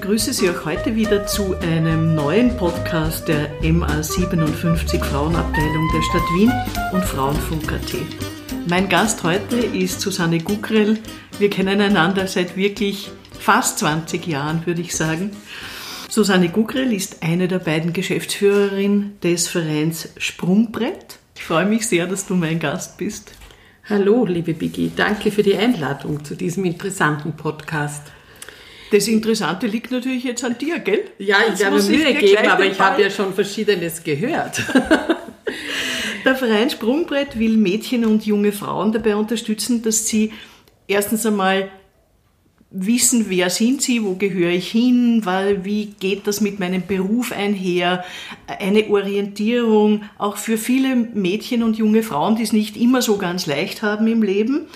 begrüße Sie auch heute wieder zu einem neuen Podcast der MA57 Frauenabteilung der Stadt Wien und Frauenfunk.at. Mein Gast heute ist Susanne Gugrell. Wir kennen einander seit wirklich fast 20 Jahren, würde ich sagen. Susanne Gugrell ist eine der beiden Geschäftsführerinnen des Vereins Sprungbrett. Ich freue mich sehr, dass du mein Gast bist. Hallo, liebe Biggie. Danke für die Einladung zu diesem interessanten Podcast. Das Interessante liegt natürlich jetzt an dir, gell? Ja, ich habe Mühe gegeben, aber ich habe ja schon Verschiedenes gehört. Der Verein Sprungbrett will Mädchen und junge Frauen dabei unterstützen, dass sie erstens einmal wissen, wer sind sie, wo gehöre ich hin, weil, wie geht das mit meinem Beruf einher, eine Orientierung auch für viele Mädchen und junge Frauen, die es nicht immer so ganz leicht haben im Leben,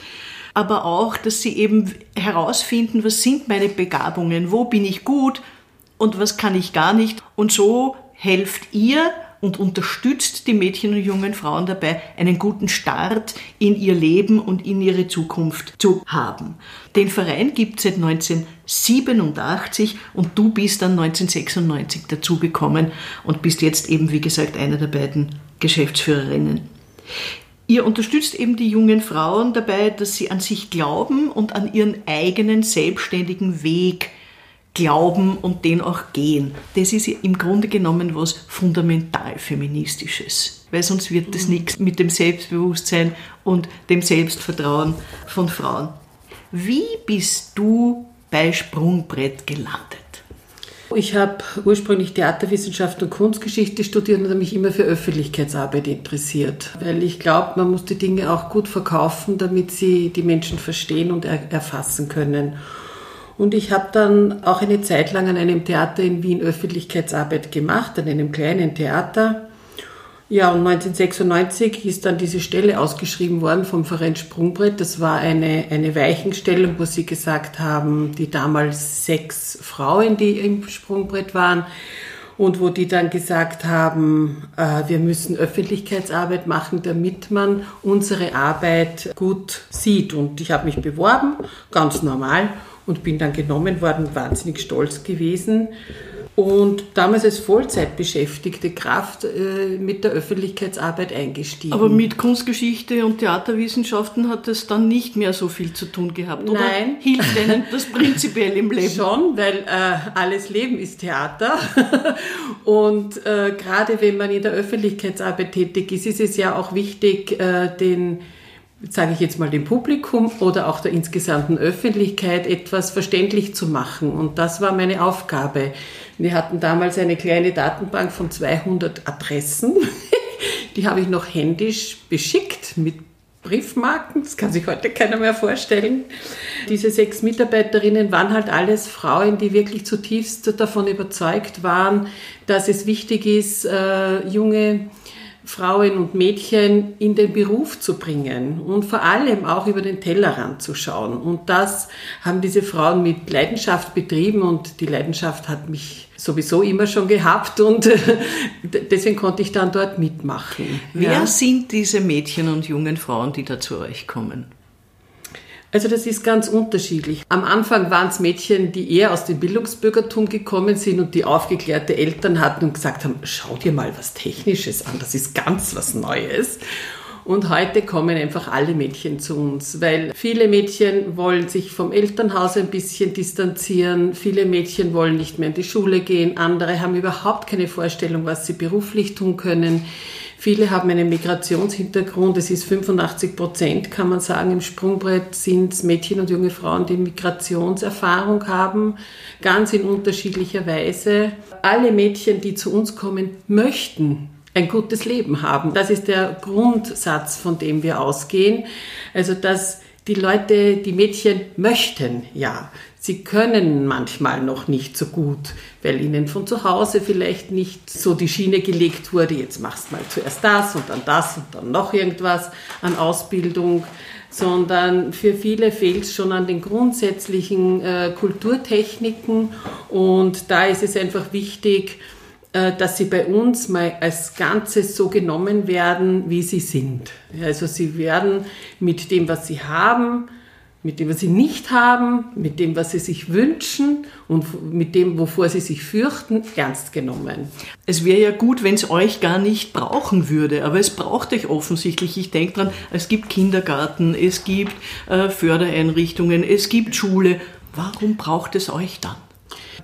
aber auch, dass sie eben herausfinden, was sind meine Begabungen, wo bin ich gut und was kann ich gar nicht und so helft ihr und unterstützt die Mädchen und jungen Frauen dabei, einen guten Start in ihr Leben und in ihre Zukunft zu haben. Den Verein gibt es seit 1987 und du bist dann 1996 dazugekommen und bist jetzt eben, wie gesagt, eine der beiden Geschäftsführerinnen. Ihr unterstützt eben die jungen Frauen dabei, dass sie an sich glauben und an ihren eigenen selbstständigen Weg glauben und den auch gehen. Das ist im Grunde genommen was fundamental feministisches, weil sonst wird das nichts mit dem Selbstbewusstsein und dem Selbstvertrauen von Frauen. Wie bist du bei Sprungbrett gelandet? Ich habe ursprünglich Theaterwissenschaft und Kunstgeschichte studiert und habe mich immer für Öffentlichkeitsarbeit interessiert, weil ich glaube, man muss die Dinge auch gut verkaufen, damit sie die Menschen verstehen und erfassen können. Und ich habe dann auch eine Zeit lang an einem Theater in Wien Öffentlichkeitsarbeit gemacht, an einem kleinen Theater. Ja, und 1996 ist dann diese Stelle ausgeschrieben worden vom Verein Sprungbrett. Das war eine, eine Weichenstellung, wo sie gesagt haben, die damals sechs Frauen, die im Sprungbrett waren, und wo die dann gesagt haben, äh, wir müssen Öffentlichkeitsarbeit machen, damit man unsere Arbeit gut sieht. Und ich habe mich beworben, ganz normal, und bin dann genommen worden, wahnsinnig stolz gewesen. Und damals als Vollzeitbeschäftigte Kraft äh, mit der Öffentlichkeitsarbeit eingestiegen. Aber mit Kunstgeschichte und Theaterwissenschaften hat es dann nicht mehr so viel zu tun gehabt, oder? Nein. Hilft Ihnen das prinzipiell im Leben? Schon, weil äh, alles Leben ist Theater. und äh, gerade wenn man in der Öffentlichkeitsarbeit tätig ist, ist es ja auch wichtig, äh, den sage ich jetzt mal dem Publikum oder auch der insgesamten Öffentlichkeit etwas verständlich zu machen. Und das war meine Aufgabe. Wir hatten damals eine kleine Datenbank von 200 Adressen. Die habe ich noch händisch beschickt mit Briefmarken, das kann sich heute keiner mehr vorstellen. Diese sechs Mitarbeiterinnen waren halt alles Frauen, die wirklich zutiefst davon überzeugt waren, dass es wichtig ist, äh, junge Frauen und Mädchen in den Beruf zu bringen und vor allem auch über den Tellerrand zu schauen. Und das haben diese Frauen mit Leidenschaft betrieben und die Leidenschaft hat mich sowieso immer schon gehabt und deswegen konnte ich dann dort mitmachen. Wer ja. sind diese Mädchen und jungen Frauen, die da zu euch kommen? Also das ist ganz unterschiedlich. Am Anfang waren es Mädchen, die eher aus dem Bildungsbürgertum gekommen sind und die aufgeklärte Eltern hatten und gesagt haben, schau dir mal was Technisches an, das ist ganz was Neues. Und heute kommen einfach alle Mädchen zu uns, weil viele Mädchen wollen sich vom Elternhaus ein bisschen distanzieren, viele Mädchen wollen nicht mehr in die Schule gehen, andere haben überhaupt keine Vorstellung, was sie beruflich tun können. Viele haben einen Migrationshintergrund. Es ist 85 Prozent, kann man sagen, im Sprungbrett sind Mädchen und junge Frauen, die Migrationserfahrung haben, ganz in unterschiedlicher Weise. Alle Mädchen, die zu uns kommen, möchten ein gutes Leben haben. Das ist der Grundsatz, von dem wir ausgehen. Also, dass die Leute, die Mädchen möchten, ja. Sie können manchmal noch nicht so gut, weil ihnen von zu Hause vielleicht nicht so die Schiene gelegt wurde, jetzt machst mal zuerst das und dann das und dann noch irgendwas an Ausbildung, sondern für viele fehlt es schon an den grundsätzlichen äh, Kulturtechniken und da ist es einfach wichtig, äh, dass sie bei uns mal als Ganzes so genommen werden, wie sie sind. Also sie werden mit dem, was sie haben, mit dem, was sie nicht haben, mit dem, was sie sich wünschen und mit dem, wovor sie sich fürchten, ernst genommen. Es wäre ja gut, wenn es euch gar nicht brauchen würde, aber es braucht euch offensichtlich. Ich denke dran, es gibt Kindergarten, es gibt äh, Fördereinrichtungen, es gibt Schule. Warum braucht es euch dann?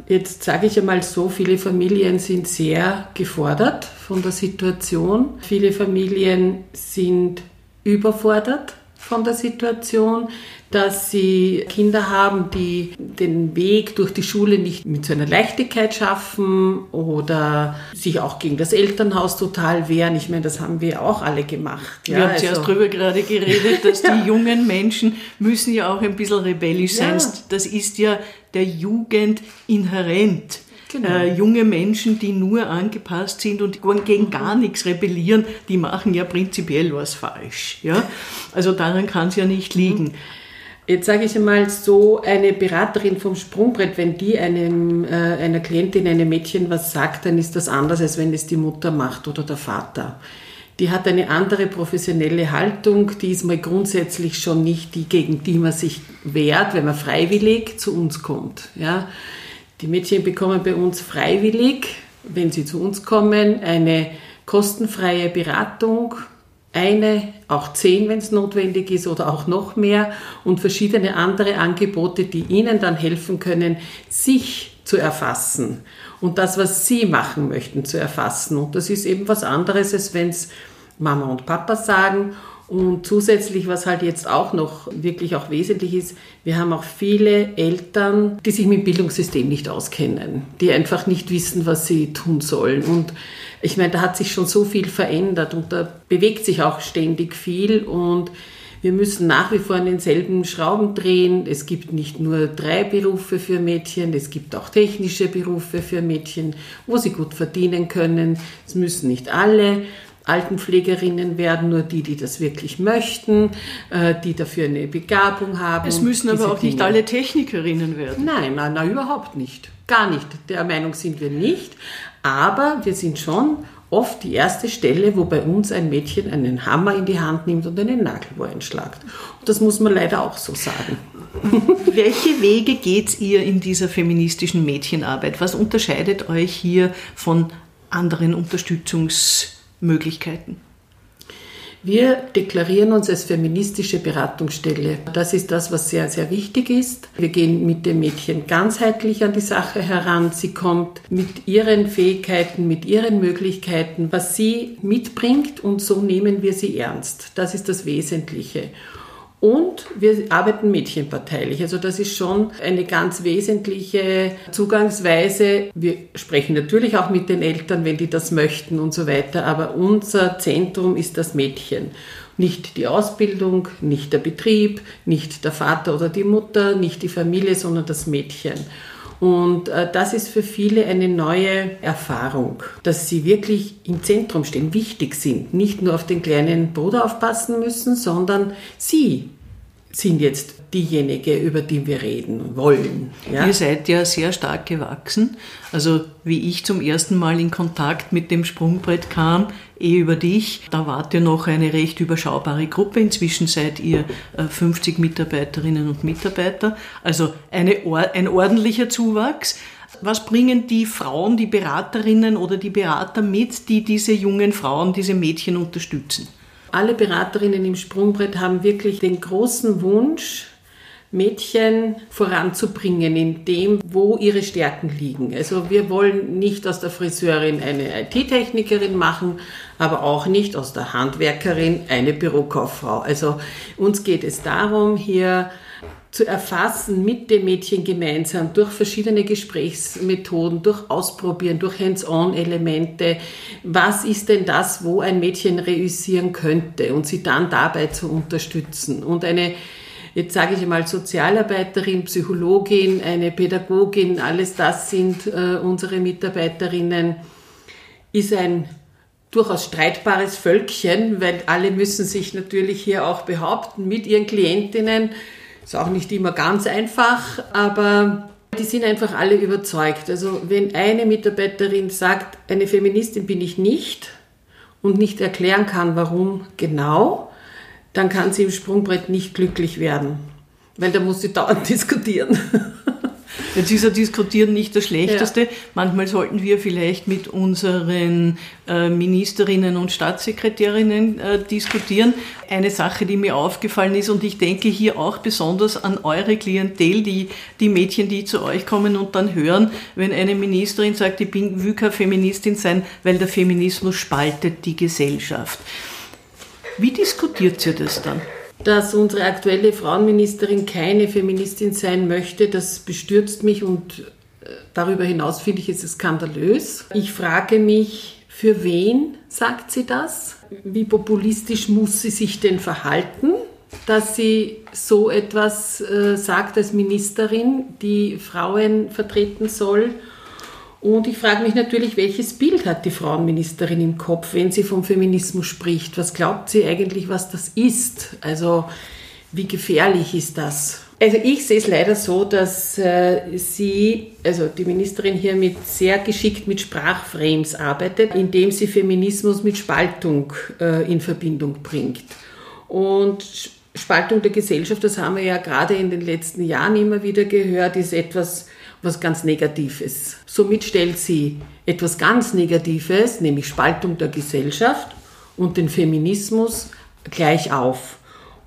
Jetzt sage ich einmal so, viele Familien sind sehr gefordert von der Situation. Viele Familien sind überfordert von der Situation, dass sie Kinder haben, die den Weg durch die Schule nicht mit so einer Leichtigkeit schaffen oder sich auch gegen das Elternhaus total wehren. Ich meine, das haben wir auch alle gemacht. Ja, wir haben also, zuerst darüber gerade geredet, dass die jungen Menschen müssen ja auch ein bisschen rebellisch sein. Ja. Das ist ja der Jugend inhärent. Genau. Äh, junge Menschen, die nur angepasst sind und gegen gar nichts rebellieren, die machen ja prinzipiell was falsch. Ja? Also daran kann es ja nicht liegen. Jetzt sage ich einmal so, eine Beraterin vom Sprungbrett, wenn die einem, äh, einer Klientin, einem Mädchen was sagt, dann ist das anders, als wenn es die Mutter macht oder der Vater. Die hat eine andere professionelle Haltung, die ist mal grundsätzlich schon nicht die, gegen die man sich wehrt, wenn man freiwillig zu uns kommt. Ja? Die Mädchen bekommen bei uns freiwillig, wenn sie zu uns kommen, eine kostenfreie Beratung, eine, auch zehn, wenn es notwendig ist oder auch noch mehr. Und verschiedene andere Angebote, die ihnen dann helfen können, sich zu erfassen. Und das, was sie machen möchten, zu erfassen. Und das ist eben was anderes, als wenn es Mama und Papa sagen und zusätzlich, was halt jetzt auch noch wirklich auch wesentlich ist, wir haben auch viele Eltern, die sich mit dem Bildungssystem nicht auskennen, die einfach nicht wissen, was sie tun sollen. Und ich meine, da hat sich schon so viel verändert und da bewegt sich auch ständig viel und wir müssen nach wie vor an denselben Schrauben drehen. Es gibt nicht nur drei Berufe für Mädchen, es gibt auch technische Berufe für Mädchen, wo sie gut verdienen können. Es müssen nicht alle Altenpflegerinnen werden nur die, die das wirklich möchten, äh, die dafür eine Begabung haben. Es müssen aber auch Dinge. nicht alle Technikerinnen werden. Nein, nein, nein, überhaupt nicht. Gar nicht. Der Meinung sind wir nicht. Aber wir sind schon oft die erste Stelle, wo bei uns ein Mädchen einen Hammer in die Hand nimmt und einen Nagelbohr einschlagt. Und das muss man leider auch so sagen. Welche Wege geht ihr in dieser feministischen Mädchenarbeit? Was unterscheidet euch hier von anderen Unterstützungs- Möglichkeiten. Wir deklarieren uns als feministische Beratungsstelle. Das ist das, was sehr, sehr wichtig ist. Wir gehen mit dem Mädchen ganzheitlich an die Sache heran. Sie kommt mit ihren Fähigkeiten, mit ihren Möglichkeiten, was sie mitbringt und so nehmen wir sie ernst. Das ist das Wesentliche. Und wir arbeiten mädchenparteilich. Also das ist schon eine ganz wesentliche Zugangsweise. Wir sprechen natürlich auch mit den Eltern, wenn die das möchten und so weiter. Aber unser Zentrum ist das Mädchen. Nicht die Ausbildung, nicht der Betrieb, nicht der Vater oder die Mutter, nicht die Familie, sondern das Mädchen. Und äh, das ist für viele eine neue Erfahrung, dass sie wirklich im Zentrum stehen, wichtig sind, nicht nur auf den kleinen Bruder aufpassen müssen, sondern sie sind jetzt diejenige, über die wir reden wollen. Ja? Ihr seid ja sehr stark gewachsen. Also wie ich zum ersten Mal in Kontakt mit dem Sprungbrett kam, eh über dich, da wart ihr noch eine recht überschaubare Gruppe. Inzwischen seid ihr 50 äh, Mitarbeiterinnen und Mitarbeiter. Also eine, ein ordentlicher Zuwachs. Was bringen die Frauen, die Beraterinnen oder die Berater mit, die diese jungen Frauen, diese Mädchen unterstützen? Alle Beraterinnen im Sprungbrett haben wirklich den großen Wunsch, Mädchen voranzubringen in dem, wo ihre Stärken liegen. Also wir wollen nicht aus der Friseurin eine IT-Technikerin machen, aber auch nicht aus der Handwerkerin eine Bürokauffrau. Also uns geht es darum, hier zu erfassen mit dem Mädchen gemeinsam durch verschiedene Gesprächsmethoden, durch Ausprobieren, durch Hands-on-Elemente. Was ist denn das, wo ein Mädchen reüssieren könnte und sie dann dabei zu unterstützen und eine jetzt sage ich mal Sozialarbeiterin, Psychologin, eine Pädagogin, alles das sind äh, unsere Mitarbeiterinnen, ist ein durchaus streitbares Völkchen, weil alle müssen sich natürlich hier auch behaupten mit ihren Klientinnen. Ist auch nicht immer ganz einfach, aber die sind einfach alle überzeugt. Also wenn eine Mitarbeiterin sagt, eine Feministin bin ich nicht und nicht erklären kann, warum genau, dann kann sie im Sprungbrett nicht glücklich werden. Weil da muss sie dauernd diskutieren. Jetzt ist ja Diskutieren nicht das Schlechteste. Ja. Manchmal sollten wir vielleicht mit unseren äh, Ministerinnen und Staatssekretärinnen äh, diskutieren. Eine Sache, die mir aufgefallen ist, und ich denke hier auch besonders an eure Klientel, die, die Mädchen, die zu euch kommen und dann hören, wenn eine Ministerin sagt, ich bin, will keine Feministin sein, weil der Feminismus spaltet die Gesellschaft. Wie diskutiert ihr das dann? Dass unsere aktuelle Frauenministerin keine Feministin sein möchte, das bestürzt mich und äh, darüber hinaus finde ich es skandalös. Ich frage mich, für wen sagt sie das? Wie populistisch muss sie sich denn verhalten, dass sie so etwas äh, sagt als Ministerin, die Frauen vertreten soll? Und ich frage mich natürlich, welches Bild hat die Frauenministerin im Kopf, wenn sie vom Feminismus spricht? Was glaubt sie eigentlich, was das ist? Also wie gefährlich ist das? Also ich sehe es leider so, dass äh, sie, also die Ministerin hier mit sehr geschickt mit Sprachframes arbeitet, indem sie Feminismus mit Spaltung äh, in Verbindung bringt. Und Spaltung der Gesellschaft, das haben wir ja gerade in den letzten Jahren immer wieder gehört, ist etwas was ganz Negatives. Somit stellt sie etwas ganz Negatives, nämlich Spaltung der Gesellschaft und den Feminismus gleich auf.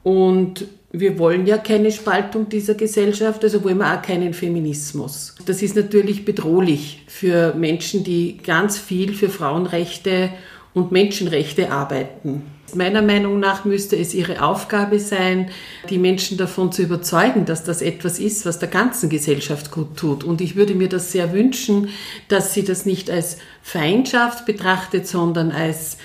Und wir wollen ja keine Spaltung dieser Gesellschaft, also wollen wir auch keinen Feminismus. Das ist natürlich bedrohlich für Menschen, die ganz viel für Frauenrechte und Menschenrechte arbeiten. Meiner Meinung nach müsste es ihre Aufgabe sein, die Menschen davon zu überzeugen, dass das etwas ist, was der ganzen Gesellschaft gut tut. Und ich würde mir das sehr wünschen, dass sie das nicht als Feindschaft betrachtet, sondern als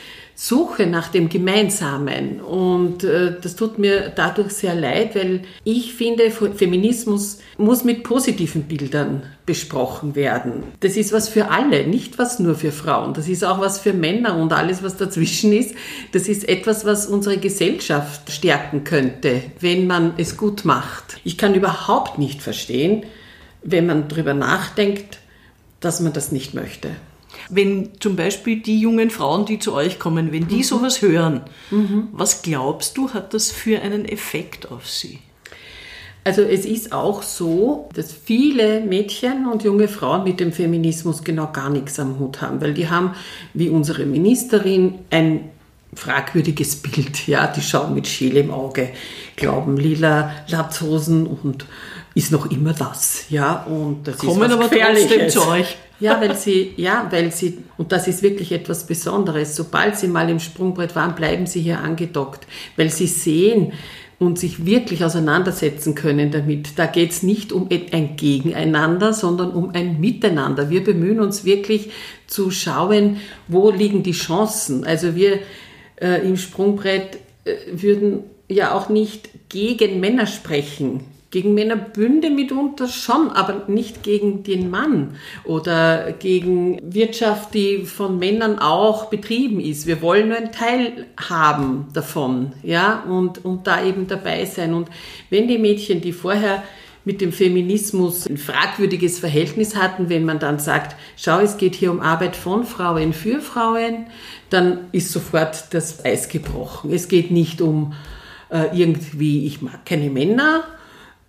Suche nach dem Gemeinsamen. Und äh, das tut mir dadurch sehr leid, weil ich finde, Feminismus muss mit positiven Bildern besprochen werden. Das ist was für alle, nicht was nur für Frauen. Das ist auch was für Männer und alles, was dazwischen ist. Das ist etwas, was unsere Gesellschaft stärken könnte, wenn man es gut macht. Ich kann überhaupt nicht verstehen, wenn man darüber nachdenkt, dass man das nicht möchte. Wenn zum Beispiel die jungen Frauen, die zu euch kommen, wenn die mhm. sowas hören, mhm. was glaubst du, hat das für einen Effekt auf sie? Also es ist auch so, dass viele Mädchen und junge Frauen mit dem Feminismus genau gar nichts am Hut haben, weil die haben, wie unsere Ministerin, ein fragwürdiges Bild. Ja, die schauen mit Schäle im Auge, glauben lila Latzhosen und ist noch immer das. Ja, und das Kommen ist was aber trotzdem zu euch. Ja, weil sie, ja, weil sie, und das ist wirklich etwas Besonderes, sobald sie mal im Sprungbrett waren, bleiben sie hier angedockt, weil sie sehen und sich wirklich auseinandersetzen können damit. Da geht es nicht um ein Gegeneinander, sondern um ein Miteinander. Wir bemühen uns wirklich zu schauen, wo liegen die Chancen. Also wir äh, im Sprungbrett äh, würden ja auch nicht gegen Männer sprechen. Gegen Männerbünde mitunter schon, aber nicht gegen den Mann oder gegen Wirtschaft, die von Männern auch betrieben ist. Wir wollen nur einen Teil haben davon, ja, und, und da eben dabei sein. Und wenn die Mädchen, die vorher mit dem Feminismus ein fragwürdiges Verhältnis hatten, wenn man dann sagt, schau, es geht hier um Arbeit von Frauen für Frauen, dann ist sofort das Eis gebrochen. Es geht nicht um äh, irgendwie, ich mag keine Männer,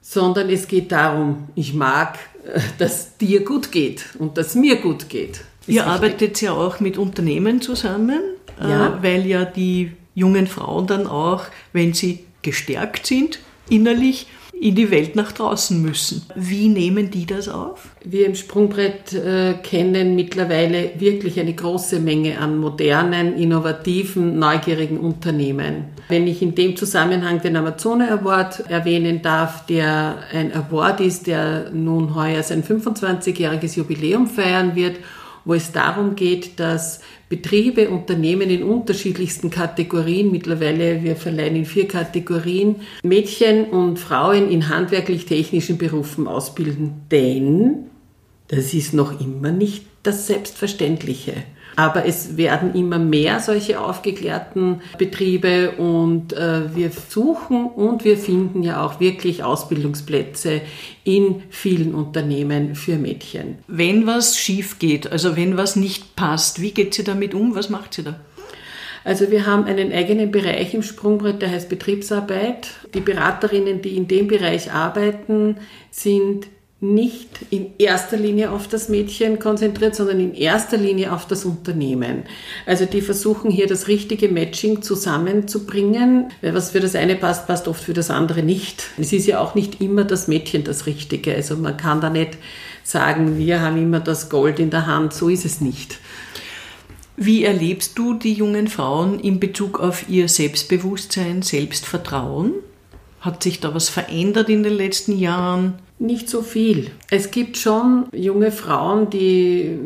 sondern es geht darum, ich mag, äh, dass dir gut geht und dass mir gut geht. Ihr wichtig. arbeitet ja auch mit Unternehmen zusammen, äh, ja. weil ja die jungen Frauen dann auch, wenn sie gestärkt sind, innerlich in die Welt nach draußen müssen. Wie nehmen die das auf? Wir im Sprungbrett äh, kennen mittlerweile wirklich eine große Menge an modernen, innovativen, neugierigen Unternehmen. Wenn ich in dem Zusammenhang den Amazone Award erwähnen darf, der ein Award ist, der nun heuer sein 25-jähriges Jubiläum feiern wird wo es darum geht, dass Betriebe, Unternehmen in unterschiedlichsten Kategorien, mittlerweile wir verleihen in vier Kategorien, Mädchen und Frauen in handwerklich-technischen Berufen ausbilden. Denn das ist noch immer nicht das Selbstverständliche. Aber es werden immer mehr solche aufgeklärten Betriebe und äh, wir suchen und wir finden ja auch wirklich Ausbildungsplätze in vielen Unternehmen für Mädchen. Wenn was schief geht, also wenn was nicht passt, wie geht sie damit um? Was macht sie da? Also wir haben einen eigenen Bereich im Sprungbrett, der heißt Betriebsarbeit. Die Beraterinnen, die in dem Bereich arbeiten, sind nicht in erster Linie auf das Mädchen konzentriert, sondern in erster Linie auf das Unternehmen. Also die versuchen hier das richtige Matching zusammenzubringen. Was für das eine passt, passt oft für das andere nicht. Es ist ja auch nicht immer das Mädchen das Richtige. Also man kann da nicht sagen, wir haben immer das Gold in der Hand. So ist es nicht. Wie erlebst du die jungen Frauen in Bezug auf ihr Selbstbewusstsein, Selbstvertrauen? Hat sich da was verändert in den letzten Jahren? Nicht so viel. Es gibt schon junge Frauen, die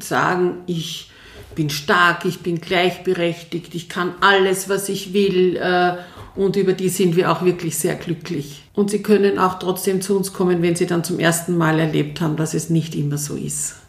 sagen, ich bin stark, ich bin gleichberechtigt, ich kann alles, was ich will. Äh, und über die sind wir auch wirklich sehr glücklich. Und sie können auch trotzdem zu uns kommen, wenn sie dann zum ersten Mal erlebt haben, dass es nicht immer so ist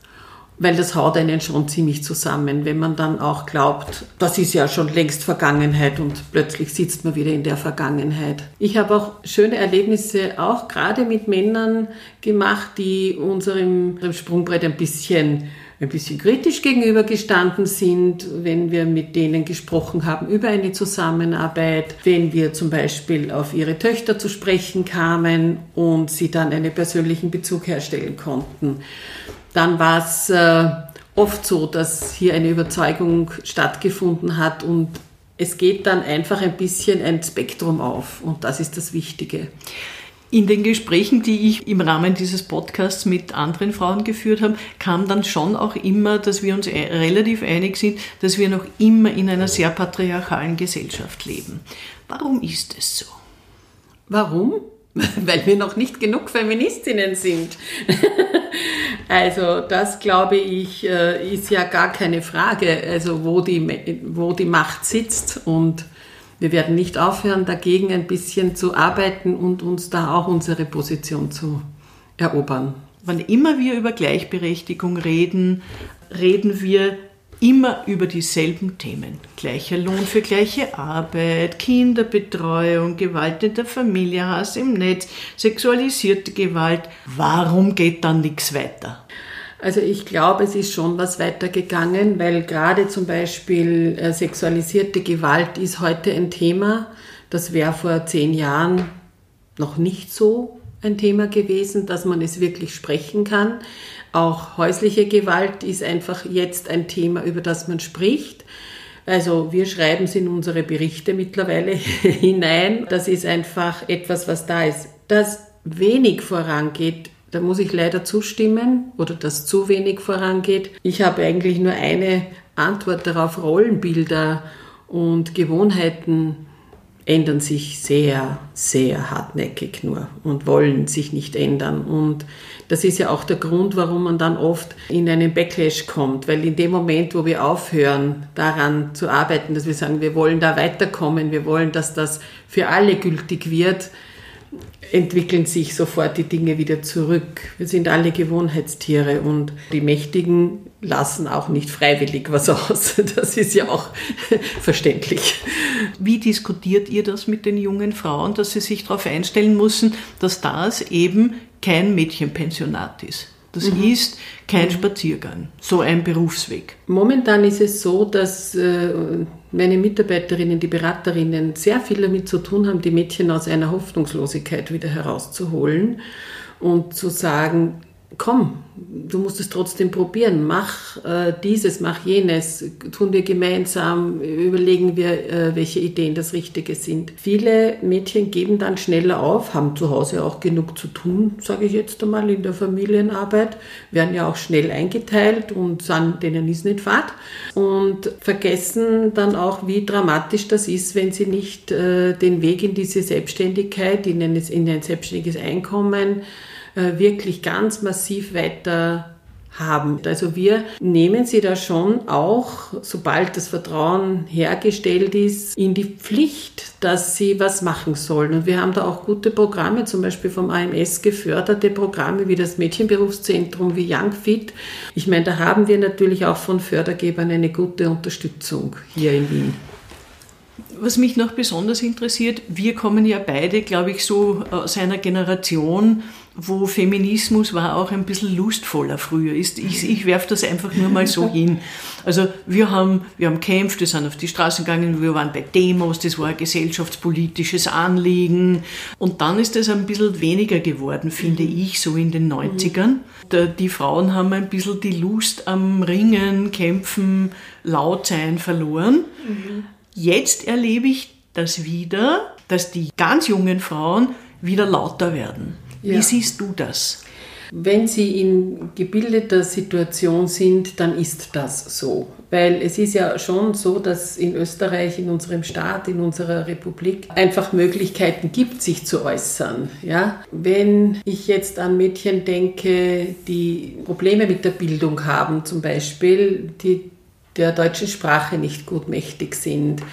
weil das haut einen schon ziemlich zusammen, wenn man dann auch glaubt, das ist ja schon längst Vergangenheit und plötzlich sitzt man wieder in der Vergangenheit. Ich habe auch schöne Erlebnisse auch gerade mit Männern gemacht, die unserem Sprungbrett ein bisschen ein bisschen kritisch gegenübergestanden sind, wenn wir mit denen gesprochen haben über eine Zusammenarbeit, wenn wir zum Beispiel auf ihre Töchter zu sprechen kamen und sie dann einen persönlichen Bezug herstellen konnten dann war es äh, oft so, dass hier eine Überzeugung stattgefunden hat und es geht dann einfach ein bisschen ein Spektrum auf und das ist das Wichtige. In den Gesprächen, die ich im Rahmen dieses Podcasts mit anderen Frauen geführt habe, kam dann schon auch immer, dass wir uns e-, relativ einig sind, dass wir noch immer in einer sehr patriarchalen Gesellschaft leben. Warum ist es so? Warum? Weil wir noch nicht genug Feministinnen sind. Also das glaube ich äh, ist ja gar keine Frage, also wo die, wo die Macht sitzt und wir werden nicht aufhören, dagegen ein bisschen zu arbeiten und uns da auch unsere Position zu erobern. Wann immer wir über Gleichberechtigung reden, reden wir immer über dieselben Themen. Gleicher Lohn für gleiche Arbeit, Kinderbetreuung, Gewalt in der Familie, Hass im Netz, sexualisierte Gewalt. Warum geht dann nichts weiter? Also ich glaube, es ist schon was weitergegangen, weil gerade zum Beispiel äh, sexualisierte Gewalt ist heute ein Thema. Das wäre vor zehn Jahren noch nicht so ein Thema gewesen, dass man es wirklich sprechen kann. Auch häusliche Gewalt ist einfach jetzt ein Thema, über das man spricht. Also wir schreiben es in unsere Berichte mittlerweile hinein. Das ist einfach etwas, was da ist. Dass wenig vorangeht, da muss ich leider zustimmen oder dass zu wenig vorangeht. Ich habe eigentlich nur eine Antwort darauf. Rollenbilder und Gewohnheiten ändern sich sehr, sehr hartnäckig nur und wollen sich nicht ändern. Und das ist ja auch der Grund, warum man dann oft in einen Backlash kommt, weil in dem Moment, wo wir aufhören, daran zu arbeiten, dass wir sagen, wir wollen da weiterkommen, wir wollen, dass das für alle gültig wird, entwickeln sich sofort die Dinge wieder zurück. Wir sind alle Gewohnheitstiere und die Mächtigen lassen auch nicht freiwillig was aus. Das ist ja auch verständlich. Wie diskutiert ihr das mit den jungen Frauen, dass sie sich darauf einstellen müssen, dass das eben kein Mädchenpensionat ist? Das mhm. ist kein. Spaziergang, so ein Berufsweg. Momentan ist es so, dass äh, meine Mitarbeiterinnen, die Beraterinnen, sehr viel damit zu tun haben, die Mädchen aus einer Hoffnungslosigkeit wieder herauszuholen und zu sagen, komm, du musst es trotzdem probieren, mach äh, dieses, mach jenes, tun wir gemeinsam, überlegen wir, äh, welche Ideen das Richtige sind. Viele Mädchen geben dann schneller auf, haben zu Hause auch genug zu tun, sage ich jetzt einmal, in der Familienarbeit, werden ja auch schnell eingeteilt und sind, denen ist nicht fad. Und vergessen dann auch, wie dramatisch das ist, wenn sie nicht äh, den Weg in diese Selbstständigkeit, in ein, in ein selbstständiges Einkommen, wirklich ganz massiv weiter haben. Also wir nehmen sie da schon auch, sobald das Vertrauen hergestellt ist, in die Pflicht, dass sie was machen sollen. Und wir haben da auch gute Programme, zum Beispiel vom AMS geförderte Programme wie das Mädchenberufszentrum, wie Young Fit. Ich meine, da haben wir natürlich auch von Fördergebern eine gute Unterstützung hier in Wien. Was mich noch besonders interessiert, wir kommen ja beide, glaube ich, so aus einer Generation, wo Feminismus war auch ein bisschen lustvoller früher. Ich, ich werfe das einfach nur mal so hin. Also wir haben, wir haben kämpft, wir sind auf die Straßen gegangen, wir waren bei Demos, das war ein gesellschaftspolitisches Anliegen. Und dann ist das ein bisschen weniger geworden, finde mhm. ich, so in den 90ern. Die Frauen haben ein bisschen die Lust am Ringen, Kämpfen, laut sein verloren. Mhm. Jetzt erlebe ich das wieder, dass die ganz jungen Frauen wieder lauter werden. Ja. Wie siehst du das? Wenn sie in gebildeter Situation sind, dann ist das so. Weil es ist ja schon so, dass in Österreich, in unserem Staat, in unserer Republik einfach Möglichkeiten gibt, sich zu äußern. Ja? Wenn ich jetzt an Mädchen denke, die Probleme mit der Bildung haben, zum Beispiel, die der deutschen Sprache nicht gut mächtig sind,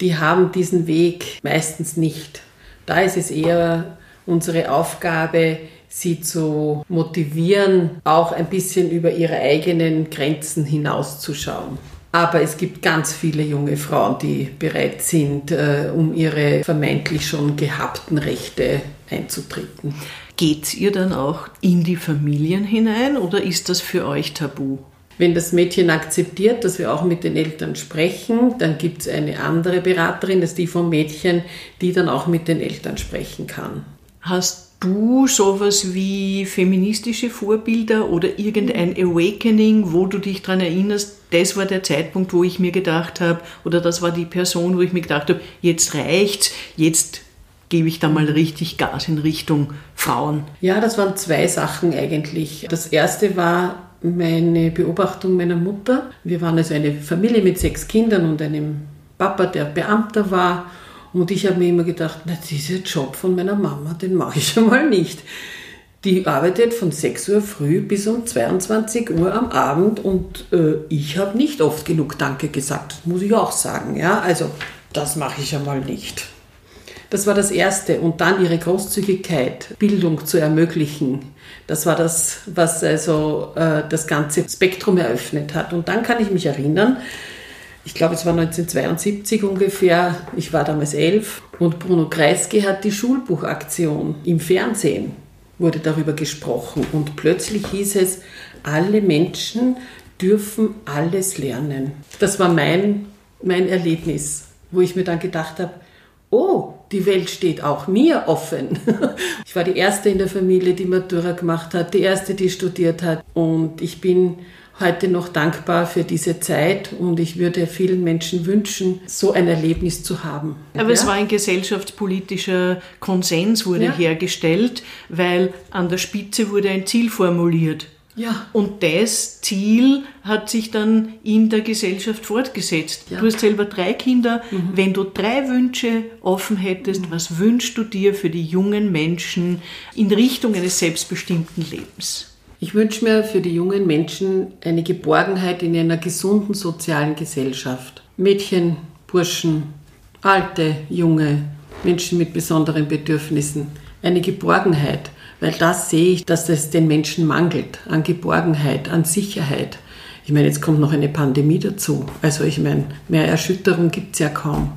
die haben diesen Weg meistens nicht. Da ist es eher unsere Aufgabe, sie zu motivieren, auch ein bisschen über ihre eigenen Grenzen hinauszuschauen. Aber es gibt ganz viele junge Frauen, die bereit sind, äh, um ihre vermeintlich schon gehabten Rechte einzutreten. Geht ihr dann auch in die Familien hinein oder ist das für euch tabu? Wenn das Mädchen akzeptiert, dass wir auch mit den Eltern sprechen, dann gibt es eine andere Beraterin, das ist die vom Mädchen, die dann auch mit den Eltern sprechen kann. Hast du sowas wie feministische Vorbilder oder irgendein Awakening, wo du dich daran erinnerst, das war der Zeitpunkt, wo ich mir gedacht habe, oder das war die Person, wo ich mir gedacht habe, jetzt reicht's, jetzt gebe ich da mal richtig Gas in Richtung Frauen? Ja, das waren zwei Sachen eigentlich. Das erste war meine Beobachtung meiner Mutter. Wir waren also eine Familie mit sechs Kindern und einem Papa, der Beamter war und ich habe mir immer gedacht, na, dieser Job von meiner Mama, den mache ich schon mal nicht. Die arbeitet von 6 Uhr früh bis um 22 Uhr am Abend und äh, ich habe nicht oft genug Danke gesagt, muss ich auch sagen. Ja? Also das mache ich schon mal nicht. Das war das Erste. Und dann ihre Großzügigkeit, Bildung zu ermöglichen. Das war das, was also äh, das ganze Spektrum eröffnet hat. Und dann kann ich mich erinnern, ich glaube, es war 1972 ungefähr, ich war damals elf, und Bruno Kreisky hat die Schulbuchaktion im Fernsehen, wurde darüber gesprochen. Und plötzlich hieß es, alle Menschen dürfen alles lernen. Das war mein, mein Erlebnis, wo ich mir dann gedacht habe, oh, die Welt steht auch mir offen. Ich war die erste in der Familie, die Matura gemacht hat, die erste, die studiert hat. Und ich bin heute noch dankbar für diese Zeit und ich würde vielen Menschen wünschen, so ein Erlebnis zu haben. Aber ja? es war ein gesellschaftspolitischer Konsens wurde ja. hergestellt, weil an der Spitze wurde ein Ziel formuliert. Ja. Und das Ziel hat sich dann in der Gesellschaft fortgesetzt. Ja. Du hast selber drei Kinder. Mhm. Wenn du drei Wünsche offen hättest, mhm. was wünschst du dir für die jungen Menschen in Richtung eines selbstbestimmten Lebens? Ich wünsche mir für die jungen Menschen eine Geborgenheit in einer gesunden sozialen Gesellschaft. Mädchen, Burschen, alte, junge, Menschen mit besonderen Bedürfnissen. Eine Geborgenheit, weil das sehe ich, dass es den Menschen mangelt an Geborgenheit, an Sicherheit. Ich meine, jetzt kommt noch eine Pandemie dazu. Also ich meine, mehr Erschütterung gibt es ja kaum.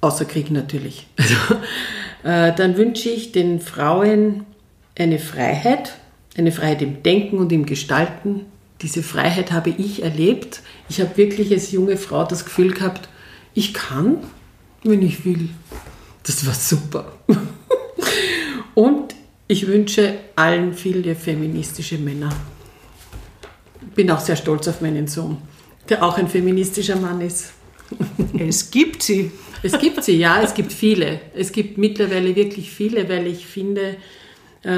Außer Krieg natürlich. Also, äh, dann wünsche ich den Frauen eine Freiheit, eine Freiheit im Denken und im Gestalten. Diese Freiheit habe ich erlebt. Ich habe wirklich als junge Frau das Gefühl gehabt, ich kann, wenn ich will. Das war super. und ich wünsche allen viele feministische Männer. Bin auch sehr stolz auf meinen Sohn, der auch ein feministischer Mann ist. Es gibt sie. Es gibt sie, ja, es gibt viele. Es gibt mittlerweile wirklich viele, weil ich finde,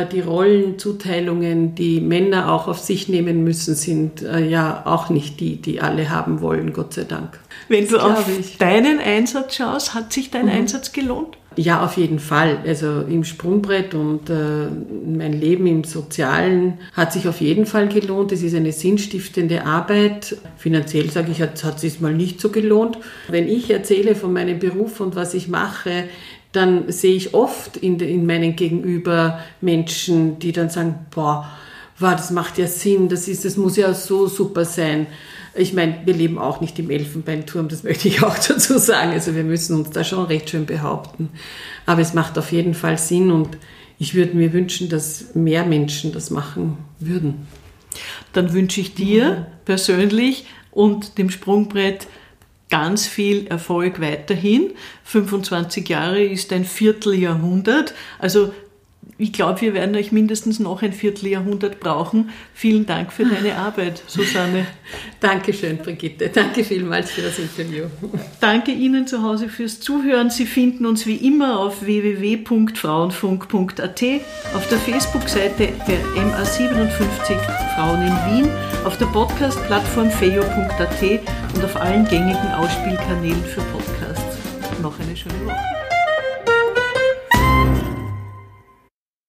die Rollenzuteilungen, die Männer auch auf sich nehmen müssen, sind äh, ja auch nicht die, die alle haben wollen, Gott sei Dank. Wenn du auf ich. deinen Einsatz schaust, hat sich dein mhm. Einsatz gelohnt? Ja, auf jeden Fall. Also im Sprungbrett und äh, mein Leben im Sozialen hat sich auf jeden Fall gelohnt. Es ist eine sinnstiftende Arbeit. Finanziell sage ich, hat, hat es sich mal nicht so gelohnt. Wenn ich erzähle von meinem Beruf und was ich mache, dann sehe ich oft in, in meinen Gegenüber Menschen, die dann sagen, boah, wow, das macht ja Sinn, das, ist, das muss ja so super sein. Ich meine, wir leben auch nicht im Elfenbeinturm, das möchte ich auch dazu sagen. Also wir müssen uns da schon recht schön behaupten. Aber es macht auf jeden Fall Sinn und ich würde mir wünschen, dass mehr Menschen das machen würden. Dann wünsche ich dir persönlich und dem Sprungbrett ganz viel Erfolg weiterhin. 25 Jahre ist ein Vierteljahrhundert. Also ich glaube, wir werden euch mindestens noch ein Vierteljahrhundert brauchen. Vielen Dank für deine Arbeit, Susanne. Dankeschön, Brigitte. Danke vielmals für das Interview. Danke Ihnen zu Hause fürs Zuhören. Sie finden uns wie immer auf www.frauenfunk.at, auf der Facebook-Seite der MA57 Frauen in Wien, auf der Podcast-Plattform feio.at und auf allen gängigen Ausspielkanälen für Podcasts. Noch eine schöne Woche.